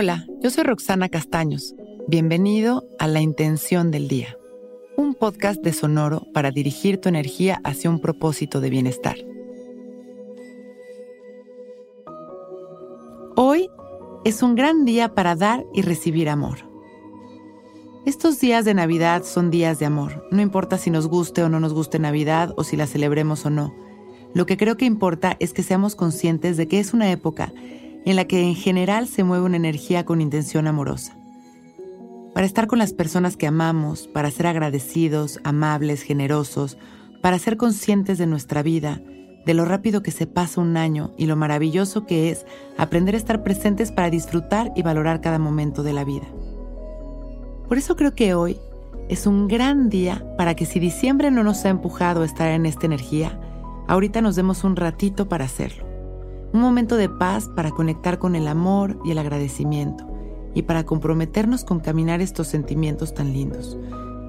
Hola, yo soy Roxana Castaños. Bienvenido a La Intención del Día, un podcast de Sonoro para dirigir tu energía hacia un propósito de bienestar. Hoy es un gran día para dar y recibir amor. Estos días de Navidad son días de amor, no importa si nos guste o no nos guste Navidad o si la celebremos o no. Lo que creo que importa es que seamos conscientes de que es una época en la que en general se mueve una energía con intención amorosa. Para estar con las personas que amamos, para ser agradecidos, amables, generosos, para ser conscientes de nuestra vida, de lo rápido que se pasa un año y lo maravilloso que es aprender a estar presentes para disfrutar y valorar cada momento de la vida. Por eso creo que hoy es un gran día para que si diciembre no nos ha empujado a estar en esta energía, ahorita nos demos un ratito para hacerlo. Un momento de paz para conectar con el amor y el agradecimiento y para comprometernos con caminar estos sentimientos tan lindos.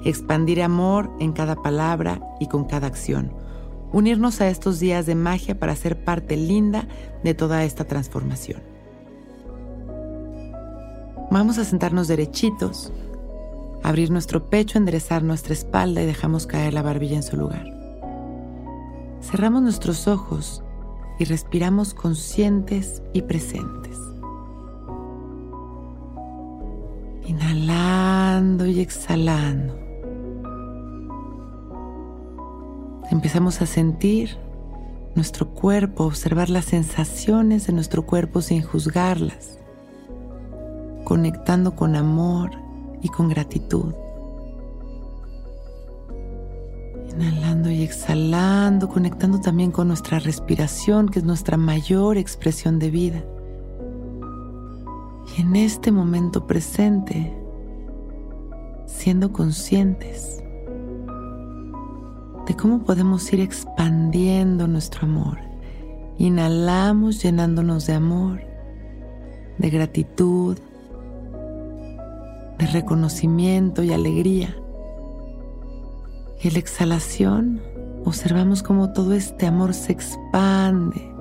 Expandir amor en cada palabra y con cada acción. Unirnos a estos días de magia para ser parte linda de toda esta transformación. Vamos a sentarnos derechitos, abrir nuestro pecho, enderezar nuestra espalda y dejamos caer la barbilla en su lugar. Cerramos nuestros ojos y respiramos conscientes y presentes. Inhalando y exhalando. Empezamos a sentir nuestro cuerpo, observar las sensaciones de nuestro cuerpo sin juzgarlas, conectando con amor y con gratitud. Inhalando y exhalando, conectando también con nuestra respiración, que es nuestra mayor expresión de vida. Y en este momento presente, siendo conscientes de cómo podemos ir expandiendo nuestro amor. Inhalamos llenándonos de amor, de gratitud, de reconocimiento y alegría. Y en la exhalación observamos cómo todo este amor se expande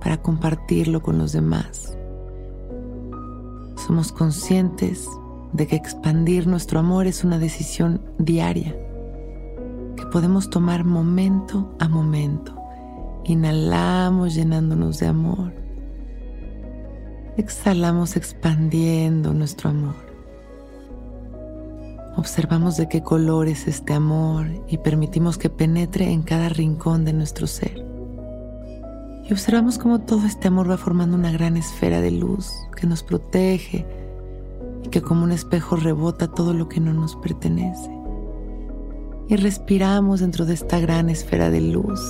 para compartirlo con los demás. Somos conscientes de que expandir nuestro amor es una decisión diaria, que podemos tomar momento a momento. Inhalamos llenándonos de amor. Exhalamos expandiendo nuestro amor. Observamos de qué color es este amor y permitimos que penetre en cada rincón de nuestro ser. Y observamos cómo todo este amor va formando una gran esfera de luz que nos protege y que como un espejo rebota todo lo que no nos pertenece. Y respiramos dentro de esta gran esfera de luz,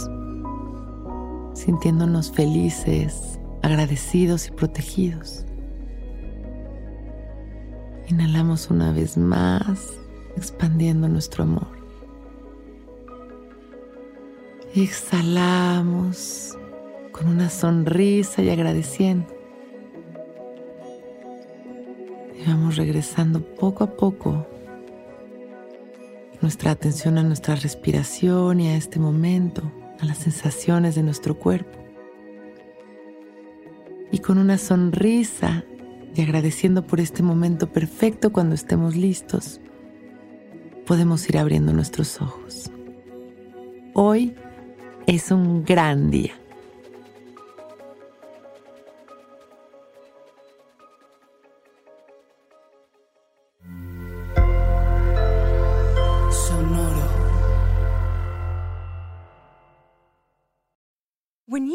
sintiéndonos felices, agradecidos y protegidos. Inhalamos una vez más, expandiendo nuestro amor. Exhalamos con una sonrisa y agradeciendo. Y vamos regresando poco a poco nuestra atención a nuestra respiración y a este momento, a las sensaciones de nuestro cuerpo. Y con una sonrisa y agradeciendo por este momento perfecto cuando estemos listos, podemos ir abriendo nuestros ojos. Hoy es un gran día.